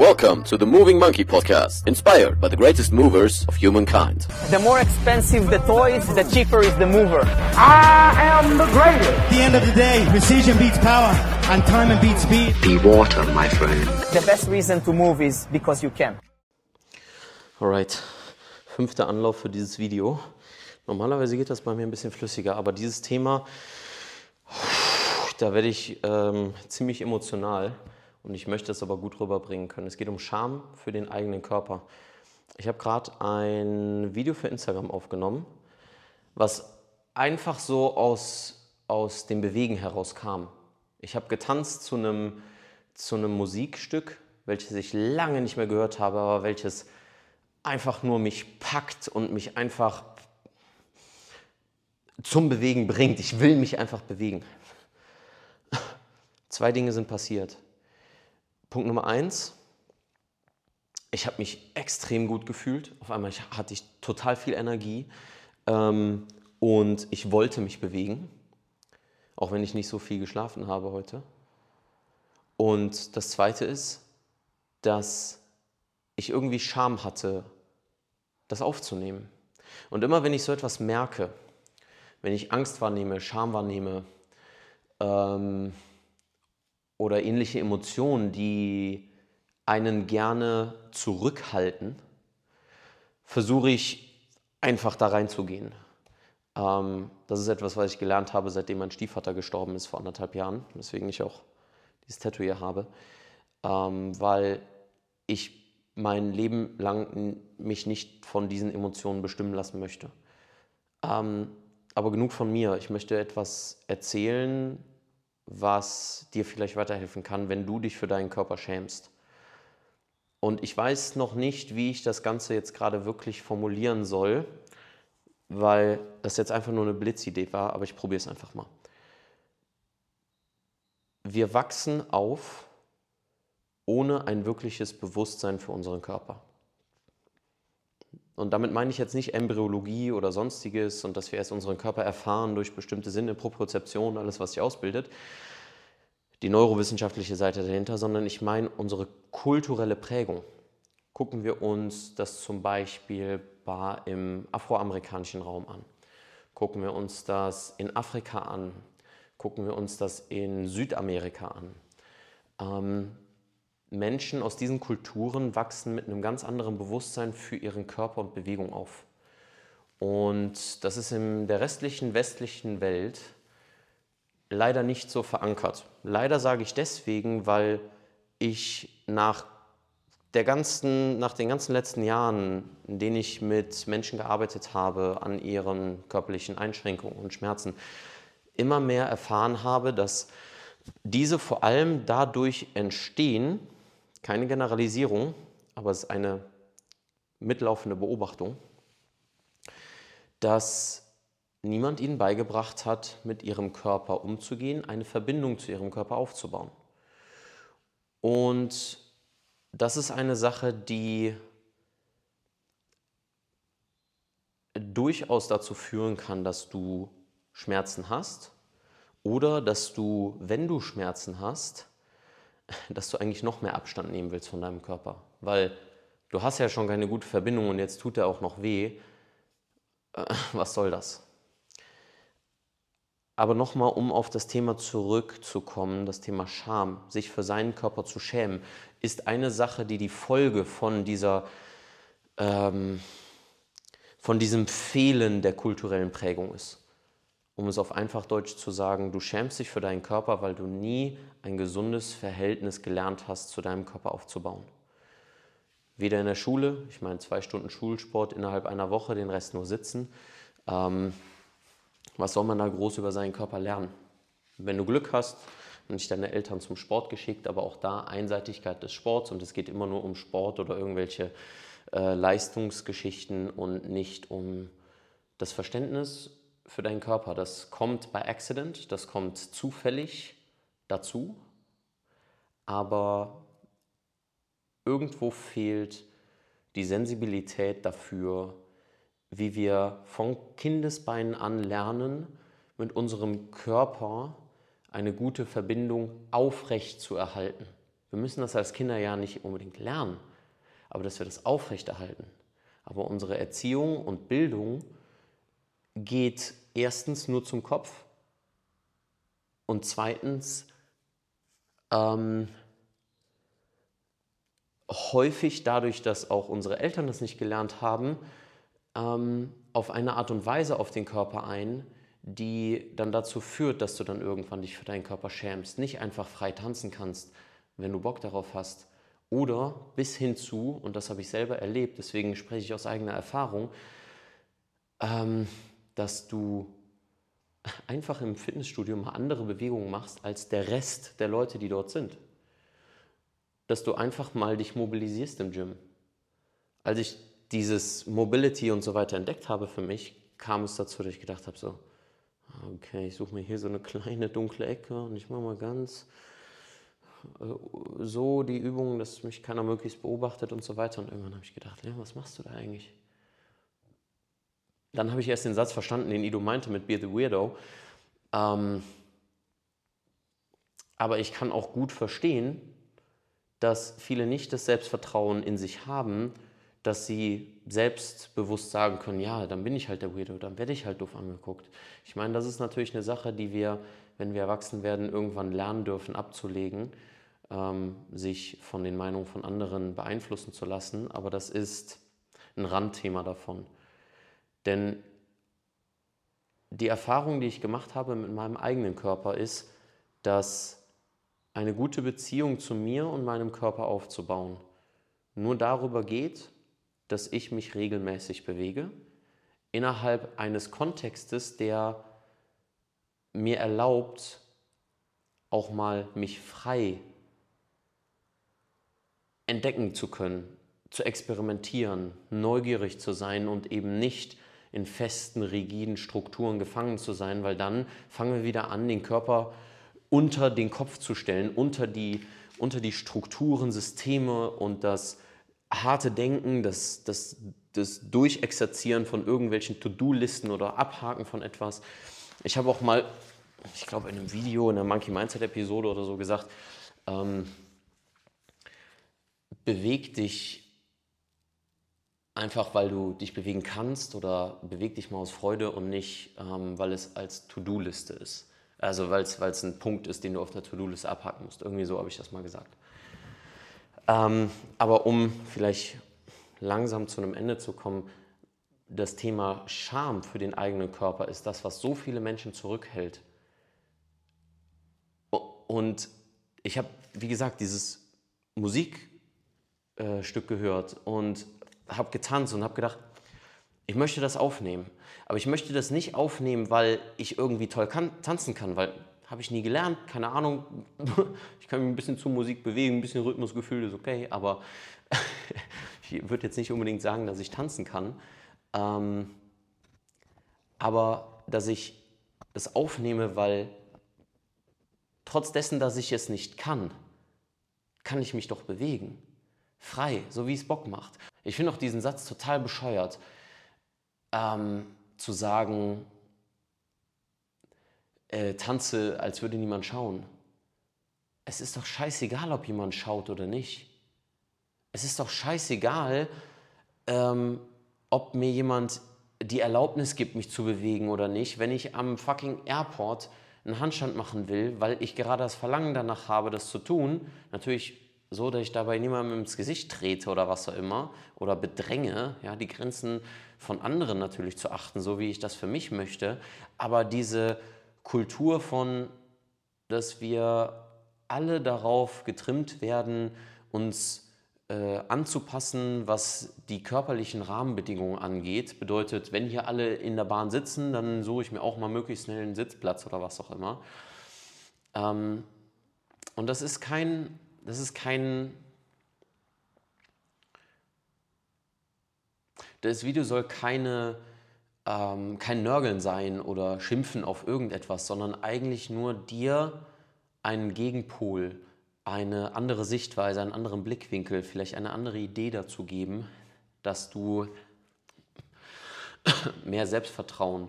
Welcome to the Moving Monkey Podcast, inspired by the greatest movers of humankind. The more expensive the toys, the cheaper is the mover. I am the greatest. At the end of the day, precision beats power, and time beats speed. Be water, my friend. The best reason to move is because you can. Alright, fünfter Anlauf für dieses Video. Normalerweise geht das bei mir ein bisschen flüssiger, aber dieses Thema, da werde ich ähm, ziemlich emotional und ich möchte es aber gut rüberbringen können. Es geht um Scham für den eigenen Körper. Ich habe gerade ein Video für Instagram aufgenommen, was einfach so aus, aus dem Bewegen heraus kam. Ich habe getanzt zu einem, zu einem Musikstück, welches ich lange nicht mehr gehört habe, aber welches einfach nur mich packt und mich einfach zum Bewegen bringt. Ich will mich einfach bewegen. Zwei Dinge sind passiert. Punkt Nummer eins, ich habe mich extrem gut gefühlt. Auf einmal hatte ich total viel Energie ähm, und ich wollte mich bewegen, auch wenn ich nicht so viel geschlafen habe heute. Und das Zweite ist, dass ich irgendwie Scham hatte, das aufzunehmen. Und immer wenn ich so etwas merke, wenn ich Angst wahrnehme, Scham wahrnehme ähm, oder ähnliche Emotionen, die einen gerne zurückhalten, versuche ich einfach da reinzugehen. Ähm, das ist etwas, was ich gelernt habe, seitdem mein Stiefvater gestorben ist vor anderthalb Jahren, weswegen ich auch dieses Tattoo hier habe, ähm, weil ich mein Leben lang mich nicht von diesen Emotionen bestimmen lassen möchte. Ähm, aber genug von mir. Ich möchte etwas erzählen, was dir vielleicht weiterhelfen kann, wenn du dich für deinen Körper schämst. Und ich weiß noch nicht, wie ich das Ganze jetzt gerade wirklich formulieren soll, weil das jetzt einfach nur eine Blitzidee war, aber ich probiere es einfach mal. Wir wachsen auf ohne ein wirkliches Bewusstsein für unseren Körper. Und damit meine ich jetzt nicht Embryologie oder sonstiges und dass wir erst unseren Körper erfahren durch bestimmte Sinne, Propriozeption, alles, was sich ausbildet, die neurowissenschaftliche Seite dahinter, sondern ich meine unsere kulturelle Prägung. Gucken wir uns das zum Beispiel im afroamerikanischen Raum an. Gucken wir uns das in Afrika an. Gucken wir uns das in Südamerika an. Ähm, Menschen aus diesen Kulturen wachsen mit einem ganz anderen Bewusstsein für ihren Körper und Bewegung auf. Und das ist in der restlichen westlichen Welt leider nicht so verankert. Leider sage ich deswegen, weil ich nach, der ganzen, nach den ganzen letzten Jahren, in denen ich mit Menschen gearbeitet habe an ihren körperlichen Einschränkungen und Schmerzen, immer mehr erfahren habe, dass diese vor allem dadurch entstehen, keine Generalisierung, aber es ist eine mitlaufende Beobachtung, dass niemand ihnen beigebracht hat, mit ihrem Körper umzugehen, eine Verbindung zu ihrem Körper aufzubauen. Und das ist eine Sache, die durchaus dazu führen kann, dass du Schmerzen hast oder dass du, wenn du Schmerzen hast, dass du eigentlich noch mehr Abstand nehmen willst von deinem Körper. Weil du hast ja schon keine gute Verbindung und jetzt tut er auch noch weh. Äh, was soll das? Aber nochmal, um auf das Thema zurückzukommen, das Thema Scham, sich für seinen Körper zu schämen, ist eine Sache, die die Folge von dieser, ähm, von diesem Fehlen der kulturellen Prägung ist um es auf einfach Deutsch zu sagen, du schämst dich für deinen Körper, weil du nie ein gesundes Verhältnis gelernt hast, zu deinem Körper aufzubauen. Weder in der Schule, ich meine zwei Stunden Schulsport innerhalb einer Woche, den Rest nur sitzen. Ähm, was soll man da groß über seinen Körper lernen? Wenn du Glück hast, und dich deine Eltern zum Sport geschickt, aber auch da Einseitigkeit des Sports und es geht immer nur um Sport oder irgendwelche äh, Leistungsgeschichten und nicht um das Verständnis für deinen Körper. Das kommt bei Accident, das kommt zufällig dazu, aber irgendwo fehlt die Sensibilität dafür, wie wir von Kindesbeinen an lernen, mit unserem Körper eine gute Verbindung aufrecht zu erhalten. Wir müssen das als Kinder ja nicht unbedingt lernen, aber dass wir das aufrechterhalten. Aber unsere Erziehung und Bildung geht erstens nur zum Kopf und zweitens ähm, häufig dadurch, dass auch unsere Eltern das nicht gelernt haben, ähm, auf eine Art und Weise auf den Körper ein, die dann dazu führt, dass du dann irgendwann dich für deinen Körper schämst, nicht einfach frei tanzen kannst, wenn du Bock darauf hast. Oder bis hin zu, und das habe ich selber erlebt, deswegen spreche ich aus eigener Erfahrung, ähm, dass du einfach im Fitnessstudio mal andere Bewegungen machst als der Rest der Leute, die dort sind. Dass du einfach mal dich mobilisierst im Gym. Als ich dieses Mobility und so weiter entdeckt habe für mich, kam es dazu, dass ich gedacht habe, so, okay, ich suche mir hier so eine kleine dunkle Ecke und ich mache mal ganz äh, so die Übungen, dass mich keiner möglichst beobachtet und so weiter. Und irgendwann habe ich gedacht, ja, was machst du da eigentlich? Dann habe ich erst den Satz verstanden, den Ido meinte mit Be the Weirdo. Ähm, aber ich kann auch gut verstehen, dass viele nicht das Selbstvertrauen in sich haben, dass sie selbstbewusst sagen können, ja, dann bin ich halt der Weirdo, dann werde ich halt doof angeguckt. Ich meine, das ist natürlich eine Sache, die wir, wenn wir erwachsen werden, irgendwann lernen dürfen abzulegen, ähm, sich von den Meinungen von anderen beeinflussen zu lassen. Aber das ist ein Randthema davon. Denn die Erfahrung, die ich gemacht habe mit meinem eigenen Körper, ist, dass eine gute Beziehung zu mir und meinem Körper aufzubauen nur darüber geht, dass ich mich regelmäßig bewege, innerhalb eines Kontextes, der mir erlaubt, auch mal mich frei entdecken zu können, zu experimentieren, neugierig zu sein und eben nicht in festen, rigiden Strukturen gefangen zu sein, weil dann fangen wir wieder an, den Körper unter den Kopf zu stellen, unter die, unter die Strukturen, Systeme und das harte Denken, das, das, das Durchexerzieren von irgendwelchen To-Do-Listen oder Abhaken von etwas. Ich habe auch mal, ich glaube in einem Video, in der Monkey Mindset-Episode oder so gesagt, ähm, beweg dich einfach, weil du dich bewegen kannst oder beweg dich mal aus Freude und nicht, ähm, weil es als To-Do-Liste ist. Also weil es ein Punkt ist, den du auf der To-Do-Liste abhaken musst. Irgendwie so habe ich das mal gesagt. Ähm, aber um vielleicht langsam zu einem Ende zu kommen, das Thema Scham für den eigenen Körper ist das, was so viele Menschen zurückhält. Und ich habe, wie gesagt, dieses Musikstück äh, gehört und habe getanzt und habe gedacht, ich möchte das aufnehmen. Aber ich möchte das nicht aufnehmen, weil ich irgendwie toll kann, tanzen kann, weil habe ich nie gelernt, keine Ahnung. Ich kann mich ein bisschen zur Musik bewegen, ein bisschen Rhythmusgefühl ist okay, aber ich würde jetzt nicht unbedingt sagen, dass ich tanzen kann. Ähm, aber dass ich das aufnehme, weil trotz dessen, dass ich es nicht kann, kann ich mich doch bewegen. Frei, so wie es Bock macht. Ich finde auch diesen Satz total bescheuert, ähm, zu sagen, äh, tanze, als würde niemand schauen. Es ist doch scheißegal, ob jemand schaut oder nicht. Es ist doch scheißegal, ähm, ob mir jemand die Erlaubnis gibt, mich zu bewegen oder nicht, wenn ich am fucking Airport einen Handstand machen will, weil ich gerade das Verlangen danach habe, das zu tun. Natürlich so, dass ich dabei niemandem ins Gesicht trete oder was auch immer oder bedränge, ja, die Grenzen von anderen natürlich zu achten, so wie ich das für mich möchte. Aber diese Kultur von, dass wir alle darauf getrimmt werden, uns äh, anzupassen, was die körperlichen Rahmenbedingungen angeht. Bedeutet, wenn hier alle in der Bahn sitzen, dann suche ich mir auch mal möglichst schnell einen Sitzplatz oder was auch immer. Ähm, und das ist kein, das ist kein, das Video soll keine ähm, kein Nörgeln sein oder Schimpfen auf irgendetwas, sondern eigentlich nur dir einen Gegenpol, eine andere Sichtweise, einen anderen Blickwinkel, vielleicht eine andere Idee dazu geben, dass du mehr Selbstvertrauen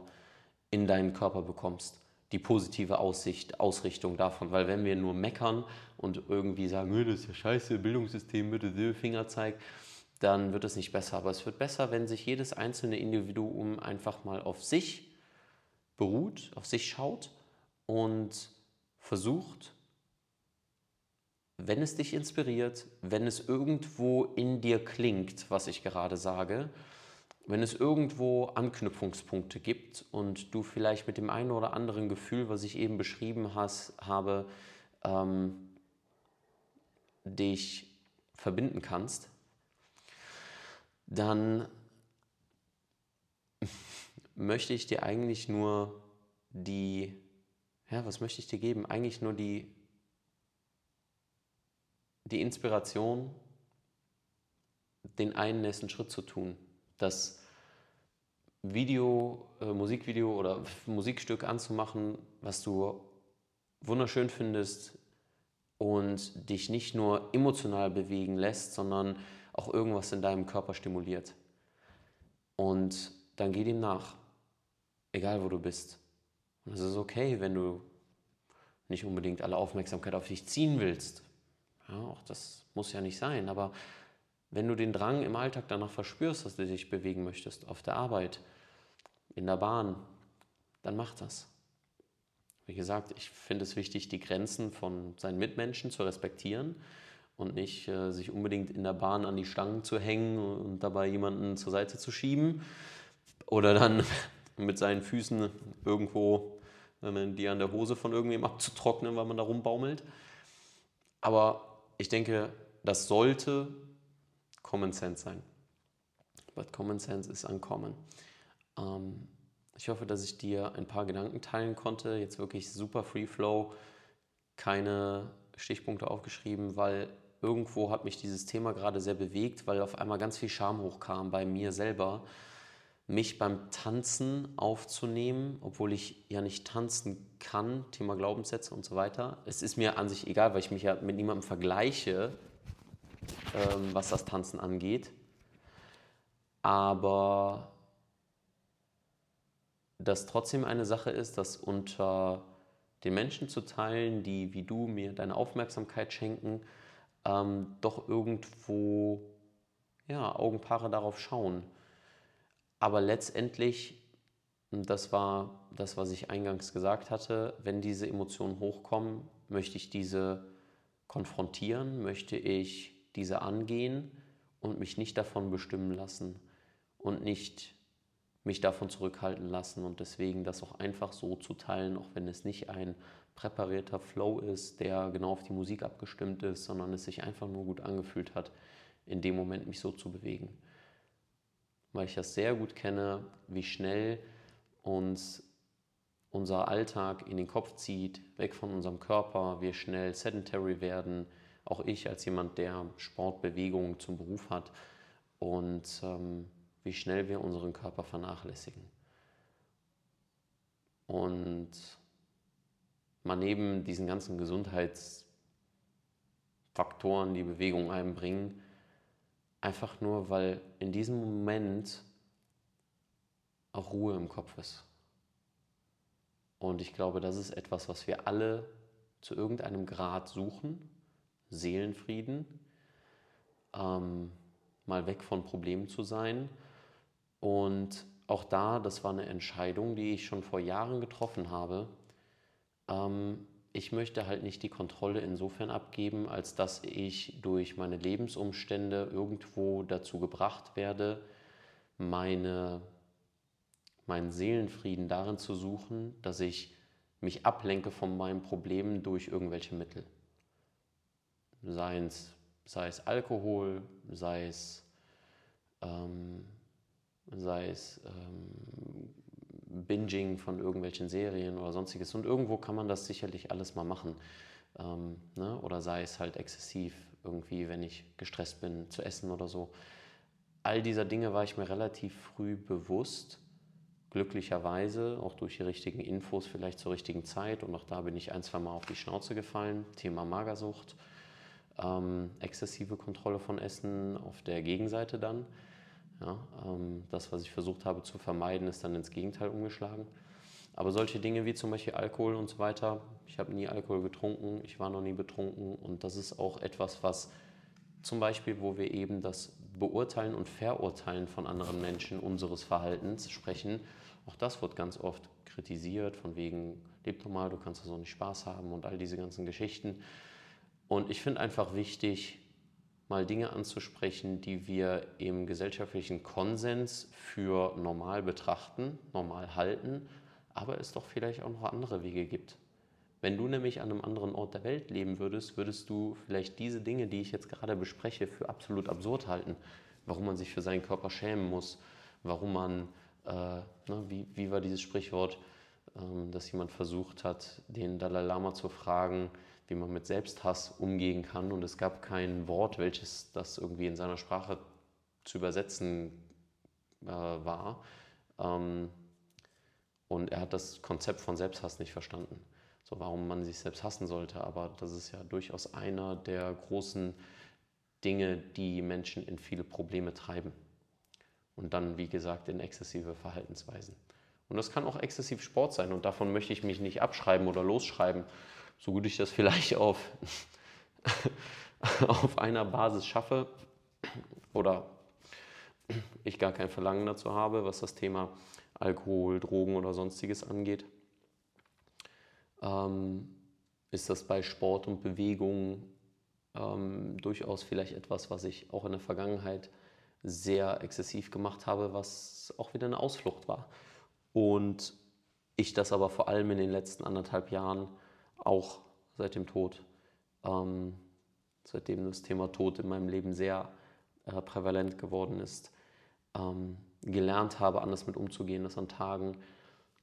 in deinen Körper bekommst. Die positive Aussicht, Ausrichtung davon. Weil wenn wir nur meckern und irgendwie sagen, "Nö, das ist ja scheiße, Bildungssystem, bitte, Fingerzeig, dann wird es nicht besser. Aber es wird besser, wenn sich jedes einzelne Individuum einfach mal auf sich beruht, auf sich schaut und versucht, wenn es dich inspiriert, wenn es irgendwo in dir klingt, was ich gerade sage, wenn es irgendwo Anknüpfungspunkte gibt und du vielleicht mit dem einen oder anderen Gefühl, was ich eben beschrieben has, habe, ähm, dich verbinden kannst, dann möchte ich dir eigentlich nur die, ja, was möchte ich dir geben? Eigentlich nur die die Inspiration, den einen nächsten Schritt zu tun. Das Video, äh, Musikvideo oder Musikstück anzumachen, was du wunderschön findest und dich nicht nur emotional bewegen lässt, sondern auch irgendwas in deinem Körper stimuliert. Und dann geh dem nach, egal wo du bist. Und es ist okay, wenn du nicht unbedingt alle Aufmerksamkeit auf dich ziehen willst, ja, auch das muss ja nicht sein, aber wenn du den Drang im Alltag danach verspürst, dass du dich bewegen möchtest, auf der Arbeit, in der Bahn, dann mach das. Wie gesagt, ich finde es wichtig, die Grenzen von seinen Mitmenschen zu respektieren und nicht äh, sich unbedingt in der Bahn an die Stangen zu hängen und dabei jemanden zur Seite zu schieben oder dann mit seinen Füßen irgendwo, die an der Hose von irgendwem abzutrocknen, weil man da rumbaumelt. Aber ich denke, das sollte Common Sense sein. But Common Sense ist uncommon. Ähm, ich hoffe, dass ich dir ein paar Gedanken teilen konnte. Jetzt wirklich super Free Flow, keine Stichpunkte aufgeschrieben, weil irgendwo hat mich dieses Thema gerade sehr bewegt, weil auf einmal ganz viel Scham hochkam bei mir selber, mich beim Tanzen aufzunehmen, obwohl ich ja nicht tanzen kann, Thema Glaubenssätze und so weiter. Es ist mir an sich egal, weil ich mich ja mit niemandem vergleiche, ähm, was das Tanzen angeht. Aber das trotzdem eine Sache ist, das unter den Menschen zu teilen, die wie du mir deine Aufmerksamkeit schenken, ähm, doch irgendwo ja, Augenpaare darauf schauen. Aber letztendlich, das war das, was ich eingangs gesagt hatte, wenn diese Emotionen hochkommen, möchte ich diese konfrontieren, möchte ich diese angehen und mich nicht davon bestimmen lassen und nicht mich davon zurückhalten lassen und deswegen das auch einfach so zu teilen, auch wenn es nicht ein präparierter Flow ist, der genau auf die Musik abgestimmt ist, sondern es sich einfach nur gut angefühlt hat, in dem Moment mich so zu bewegen weil ich das sehr gut kenne, wie schnell uns unser Alltag in den Kopf zieht, weg von unserem Körper, wir schnell sedentary werden. Auch ich als jemand, der Sportbewegung zum Beruf hat und ähm, wie schnell wir unseren Körper vernachlässigen. Und man neben diesen ganzen Gesundheitsfaktoren, die Bewegung einbringen, Einfach nur, weil in diesem Moment auch Ruhe im Kopf ist. Und ich glaube, das ist etwas, was wir alle zu irgendeinem Grad suchen. Seelenfrieden, ähm, mal weg von Problemen zu sein. Und auch da, das war eine Entscheidung, die ich schon vor Jahren getroffen habe. Ähm, ich möchte halt nicht die Kontrolle insofern abgeben, als dass ich durch meine Lebensumstände irgendwo dazu gebracht werde, meine, meinen Seelenfrieden darin zu suchen, dass ich mich ablenke von meinen Problemen durch irgendwelche Mittel. Sei es, sei es Alkohol, sei es, ähm, sei es ähm, Binging von irgendwelchen Serien oder sonstiges. Und irgendwo kann man das sicherlich alles mal machen. Ähm, ne? Oder sei es halt exzessiv irgendwie, wenn ich gestresst bin, zu essen oder so. All dieser Dinge war ich mir relativ früh bewusst. Glücklicherweise, auch durch die richtigen Infos, vielleicht zur richtigen Zeit. Und auch da bin ich ein, zwei Mal auf die Schnauze gefallen. Thema Magersucht, ähm, exzessive Kontrolle von Essen auf der Gegenseite dann. Ja, ähm, das, was ich versucht habe zu vermeiden, ist dann ins Gegenteil umgeschlagen. Aber solche Dinge wie zum Beispiel Alkohol und so weiter, ich habe nie Alkohol getrunken, ich war noch nie betrunken und das ist auch etwas, was zum Beispiel, wo wir eben das Beurteilen und Verurteilen von anderen Menschen unseres Verhaltens sprechen, auch das wird ganz oft kritisiert, von wegen, leb normal, du kannst so nicht Spaß haben und all diese ganzen Geschichten. Und ich finde einfach wichtig, mal Dinge anzusprechen, die wir im gesellschaftlichen Konsens für normal betrachten, normal halten, aber es doch vielleicht auch noch andere Wege gibt. Wenn du nämlich an einem anderen Ort der Welt leben würdest, würdest du vielleicht diese Dinge, die ich jetzt gerade bespreche, für absolut absurd halten. Warum man sich für seinen Körper schämen muss, warum man, äh, ne, wie, wie war dieses Sprichwort, ähm, dass jemand versucht hat, den Dalai Lama zu fragen, wie man mit Selbsthass umgehen kann. Und es gab kein Wort, welches das irgendwie in seiner Sprache zu übersetzen äh, war. Ähm, und er hat das Konzept von Selbsthass nicht verstanden so warum man sich selbst hassen sollte. Aber das ist ja durchaus einer der großen Dinge, die Menschen in viele Probleme treiben. Und dann, wie gesagt, in exzessive Verhaltensweisen. Und das kann auch exzessiv Sport sein. Und davon möchte ich mich nicht abschreiben oder losschreiben, so gut ich das vielleicht auf, auf einer Basis schaffe oder ich gar kein Verlangen dazu habe, was das Thema Alkohol, Drogen oder sonstiges angeht ähm, ist das bei Sport und Bewegung ähm, durchaus vielleicht etwas, was ich auch in der Vergangenheit sehr exzessiv gemacht habe, was auch wieder eine Ausflucht war. Und ich das aber vor allem in den letzten anderthalb Jahren auch seit dem Tod, ähm, seitdem das Thema Tod in meinem Leben sehr äh, prävalent geworden ist, ähm, gelernt habe, anders mit umzugehen, dass an Tagen,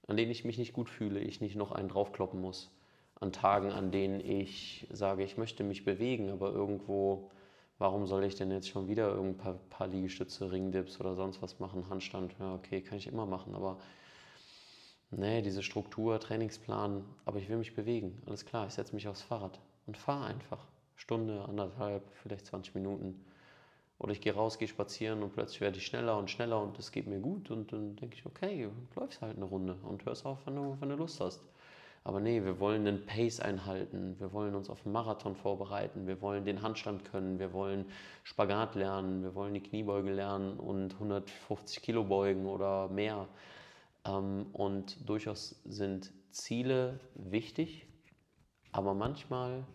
an denen ich mich nicht gut fühle, ich nicht noch einen draufkloppen muss. An Tagen, an denen ich sage, ich möchte mich bewegen, aber irgendwo, warum soll ich denn jetzt schon wieder irgendein paar, paar Liegestütze, Ringdips oder sonst was machen, Handstand, ja okay, kann ich immer machen, aber nee, diese Struktur, Trainingsplan, aber ich will mich bewegen, alles klar, ich setze mich aufs Fahrrad und fahre einfach. Stunde, anderthalb, vielleicht 20 Minuten oder ich gehe raus, gehe spazieren und plötzlich werde ich schneller und schneller und es geht mir gut. Und dann denke ich, okay, läufst halt eine Runde und hörst auf, wenn du, wenn du Lust hast. Aber nee, wir wollen einen Pace einhalten, wir wollen uns auf einen Marathon vorbereiten, wir wollen den Handstand können, wir wollen Spagat lernen, wir wollen die Kniebeuge lernen und 150 Kilo beugen oder mehr. Ähm, und durchaus sind Ziele wichtig, aber manchmal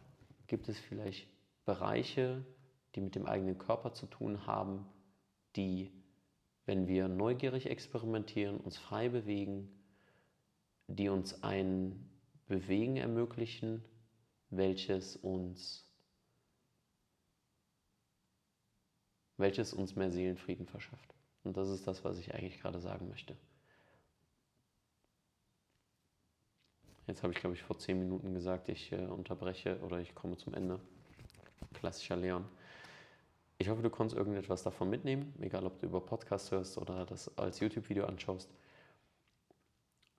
gibt es vielleicht Bereiche, die mit dem eigenen Körper zu tun haben, die, wenn wir neugierig experimentieren, uns frei bewegen, die uns ein Bewegen ermöglichen, welches uns, welches uns mehr Seelenfrieden verschafft. Und das ist das, was ich eigentlich gerade sagen möchte. Jetzt habe ich, glaube ich, vor zehn Minuten gesagt, ich äh, unterbreche oder ich komme zum Ende. Klassischer Leon. Ich hoffe, du konntest irgendetwas davon mitnehmen, egal ob du über Podcast hörst oder das als YouTube-Video anschaust.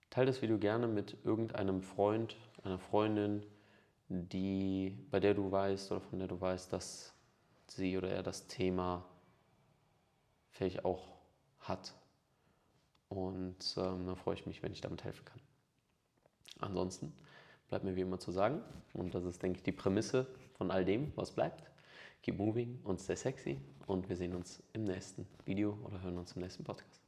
Teil das Video gerne mit irgendeinem Freund, einer Freundin, die, bei der du weißt oder von der du weißt, dass sie oder er das Thema vielleicht auch hat. Und ähm, da freue ich mich, wenn ich damit helfen kann. Ansonsten bleibt mir wie immer zu sagen, und das ist, denke ich, die Prämisse von all dem, was bleibt keep moving und stay sexy und wir sehen uns im nächsten Video oder hören uns im nächsten Podcast.